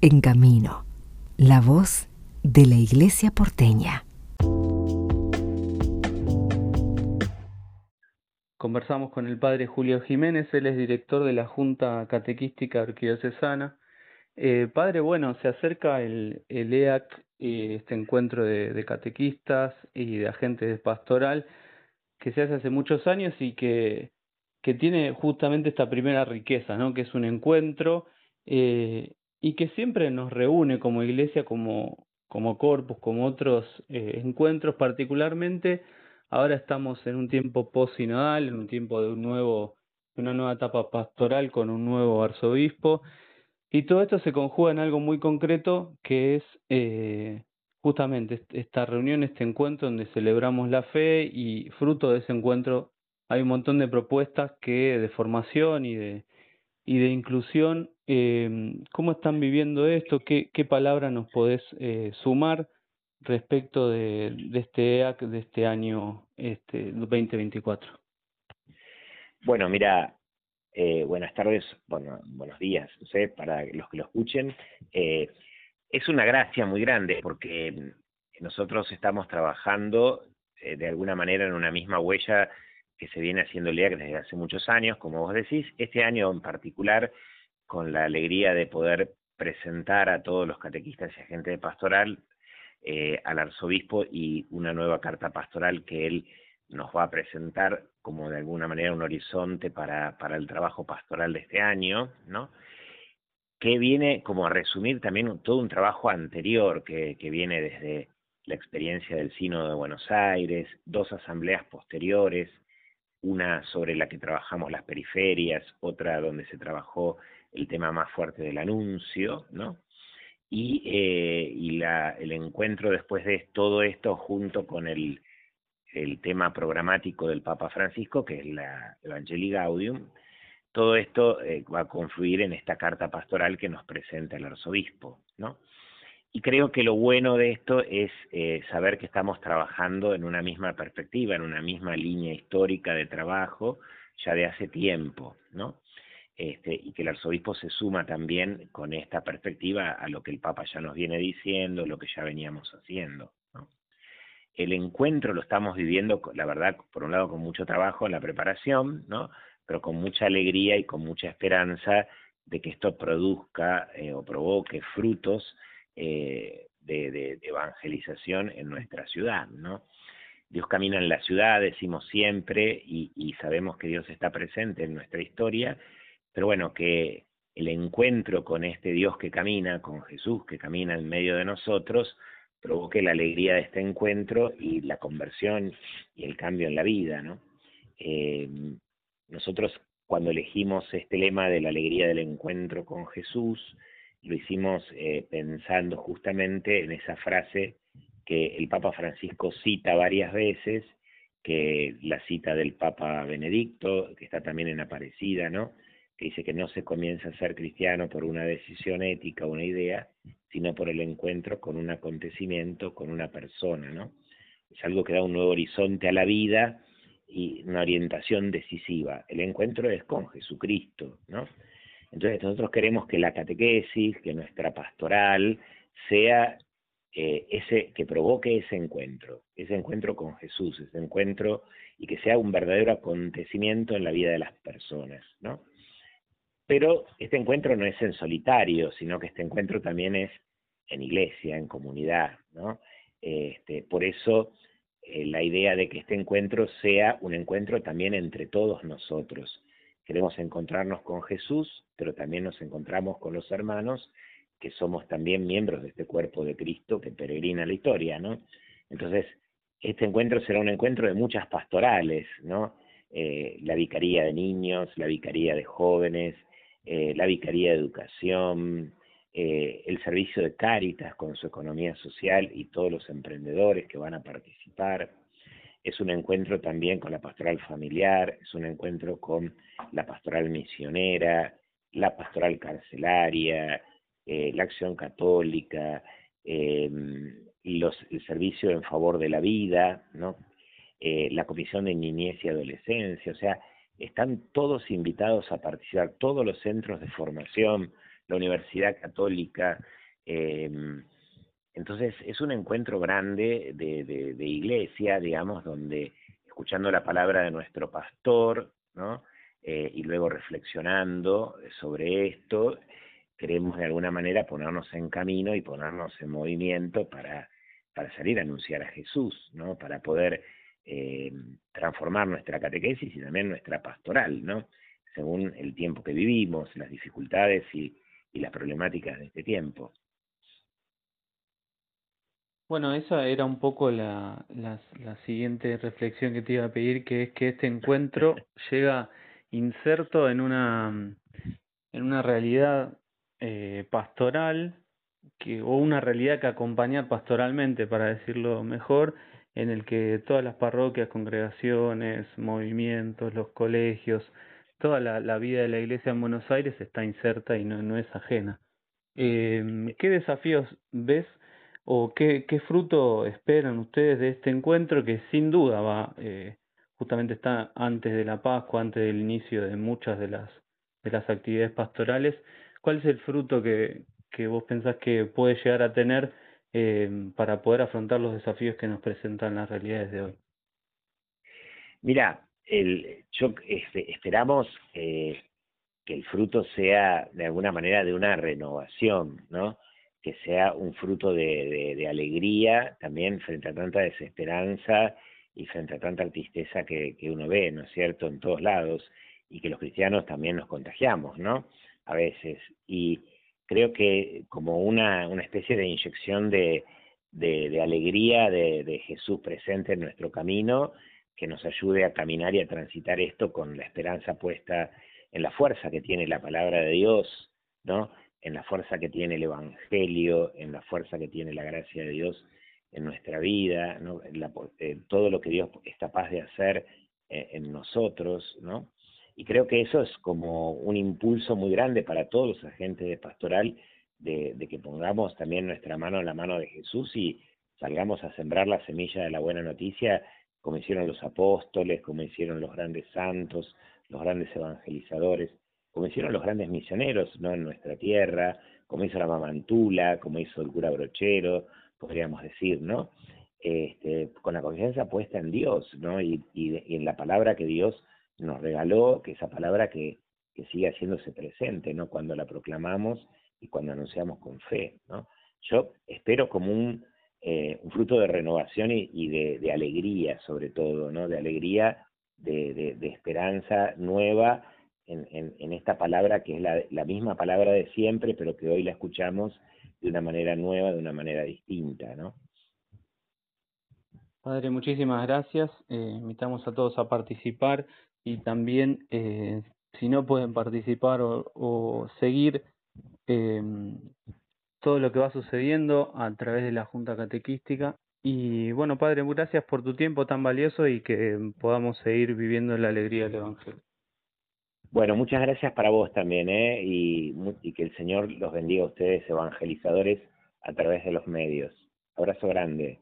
En Camino, la voz de la Iglesia porteña. Conversamos con el padre Julio Jiménez, él es director de la Junta Catequística Arquidiocesana. Eh, padre, bueno, se acerca el, el EAC, eh, este encuentro de, catequistas y de agentes de pastoral, que se hace hace muchos años y que, que tiene justamente esta primera riqueza, ¿no? que es un encuentro eh, y que siempre nos reúne como iglesia, como, como corpus, como otros eh, encuentros, particularmente ahora estamos en un tiempo post-sinodal, en un tiempo de un nuevo, una nueva etapa pastoral con un nuevo arzobispo, y todo esto se conjuga en algo muy concreto que es eh, justamente esta reunión, este encuentro donde celebramos la fe y fruto de ese encuentro hay un montón de propuestas que de formación y de y de inclusión. Eh, ¿Cómo están viviendo esto? ¿Qué, qué palabra nos podés eh, sumar respecto de, de este EAC de este año este 2024? Bueno, mira, eh, buenas tardes, bueno, buenos días, no para los que lo escuchen. Eh, es una gracia muy grande porque nosotros estamos trabajando eh, de alguna manera en una misma huella que se viene haciendo el desde hace muchos años, como vos decís, este año en particular, con la alegría de poder presentar a todos los catequistas y agentes de pastoral eh, al arzobispo y una nueva carta pastoral que él nos va a presentar como de alguna manera un horizonte para, para el trabajo pastoral de este año, ¿no? que viene como a resumir también todo un trabajo anterior que, que viene desde la experiencia del Sínodo de Buenos Aires, dos asambleas posteriores, una sobre la que trabajamos las periferias, otra donde se trabajó el tema más fuerte del anuncio, ¿no? Y, eh, el encuentro después de todo esto junto con el, el tema programático del Papa Francisco, que es la Evangelii Gaudium, todo esto eh, va a confluir en esta carta pastoral que nos presenta el arzobispo, ¿no? Y creo que lo bueno de esto es eh, saber que estamos trabajando en una misma perspectiva, en una misma línea histórica de trabajo ya de hace tiempo, ¿no? Este, y que el arzobispo se suma también con esta perspectiva a lo que el Papa ya nos viene diciendo, lo que ya veníamos haciendo. El encuentro lo estamos viviendo, la verdad, por un lado con mucho trabajo en la preparación, ¿no? pero con mucha alegría y con mucha esperanza de que esto produzca eh, o provoque frutos eh, de, evangelización en nuestra ciudad, ¿no? Dios camina en la ciudad, decimos siempre, y, sabemos que Dios está presente en nuestra historia, pero bueno, que el encuentro con este Dios que camina, con Jesús que camina en medio de nosotros, provoque la alegría de este encuentro y la conversión y el cambio en la vida, ¿no? Eh, nosotros cuando elegimos este lema de la alegría del encuentro con Jesús, lo hicimos eh, pensando justamente en esa frase que el Papa Francisco cita varias veces, que la cita del Papa Benedicto, que está también en Aparecida, ¿no? Que dice que no se comienza a ser cristiano por una decisión ética una idea, sino por el encuentro con un acontecimiento, con una persona, ¿no? Es algo que da un nuevo horizonte a la vida y una orientación decisiva. El encuentro es con Jesucristo, ¿no? Entonces nosotros queremos que la catequesis, que nuestra pastoral sea eh, ese que provoque ese encuentro, ese encuentro con Jesús, ese encuentro y que sea un verdadero acontecimiento en la vida de las personas, ¿no? Pero este encuentro no es en solitario, sino que este encuentro también es en iglesia, en comunidad, ¿no? Este, por eso eh, la idea de que este encuentro sea un encuentro también entre todos nosotros, Queremos encontrarnos con Jesús, pero también nos encontramos con los hermanos que somos también miembros de este cuerpo de Cristo que peregrina la historia, ¿no? Entonces, este encuentro será un encuentro de muchas pastorales, ¿no? Eh, la vicaría de niños, la vicaría de jóvenes, eh, la vicaría de educación, eh, el servicio de Cáritas con su economía social y todos los emprendedores que van a participar, es un encuentro también con la pastoral familiar, es un encuentro con la pastoral misionera, la pastoral carcelaria, eh, la acción católica, eh, los, el servicio en favor de la vida, ¿no? La comisión de niñez y adolescencia, o sea, están todos invitados a participar, todos los centros de formación, la Universidad Católica. Em, entonces es un encuentro grande de, de, iglesia, digamos, donde escuchando la palabra de nuestro pastor, ¿no? Eh, y luego reflexionando sobre esto, queremos de alguna manera ponernos en camino y ponernos en movimiento para, para salir a anunciar a Jesús, ¿no? Para poder eh, transformar nuestra catequesis y también nuestra pastoral, ¿no? Según el tiempo que vivimos, las dificultades y, y las problemáticas de este tiempo. Bueno, esa era un poco la, la, la, siguiente reflexión que te iba a pedir, que es que este encuentro llega inserto en una, en una realidad eh, pastoral que, o una realidad que acompañar pastoralmente, para decirlo mejor, en el que todas las parroquias, congregaciones, movimientos, los colegios, toda la, vida de la iglesia en Buenos Aires está inserta y no, es ajena. Eh, ¿Qué desafíos ves o qué, qué fruto esperan ustedes de este encuentro que sin duda va, eh, justamente está antes de la Pascua, antes del inicio de muchas de las, de las actividades pastorales? ¿Cuál es el fruto que, que vos pensás que puede llegar a tener eh, para poder afrontar los desafíos que nos presentan las realidades de hoy? Mira, el, yo este, esperamos eh, que el fruto sea de alguna manera de una renovación, ¿no? Que sea un fruto de, de, alegría también frente a tanta desesperanza y frente a tanta tristeza que, que uno ve, ¿no es cierto?, en todos lados, y que los cristianos también nos contagiamos, ¿no? A veces. Y creo que como una, una especie de inyección de, de, alegría de, Jesús presente en nuestro camino, que nos ayude a caminar y a transitar esto con la esperanza puesta en la fuerza que tiene la palabra de Dios, ¿no? En la fuerza que tiene el Evangelio, en la fuerza que tiene la gracia de Dios en nuestra vida, ¿no? Eh, todo lo que Dios es capaz de hacer eh, en nosotros, ¿no? Y creo que eso es como un impulso muy grande para todos los agentes de pastoral de, que pongamos también nuestra mano en la mano de Jesús y salgamos a sembrar la semilla de la buena noticia como hicieron los apóstoles, como hicieron los grandes santos, los grandes evangelizadores, como hicieron los grandes misioneros ¿no? en nuestra tierra, como hizo la mamantula, como hizo el cura brochero, podríamos decir, ¿no? Este, con la confianza puesta en Dios, ¿no? Y, y, en la palabra que Dios nos regaló, que esa palabra que, que sigue haciéndose presente, ¿no? Cuando la proclamamos y cuando anunciamos con fe, ¿no? Yo espero como un eh, un fruto de renovación y, de, alegría sobre todo, ¿no? De alegría, de, de, esperanza nueva en, en, esta palabra que es la, la, misma palabra de siempre, pero que hoy la escuchamos de una manera nueva, de una manera distinta, ¿no? Padre, muchísimas gracias. Eh, invitamos a todos a participar y también, eh, si no pueden participar o, seguir eh, todo lo que va sucediendo a través de la Junta Catequística. Y bueno, Padre, gracias por tu tiempo tan valioso y que podamos seguir viviendo la alegría del Evangelio. Bueno, muchas gracias para vos también, ¿eh? Y que el Señor los bendiga a ustedes, evangelizadores, a través de los medios. Abrazo grande.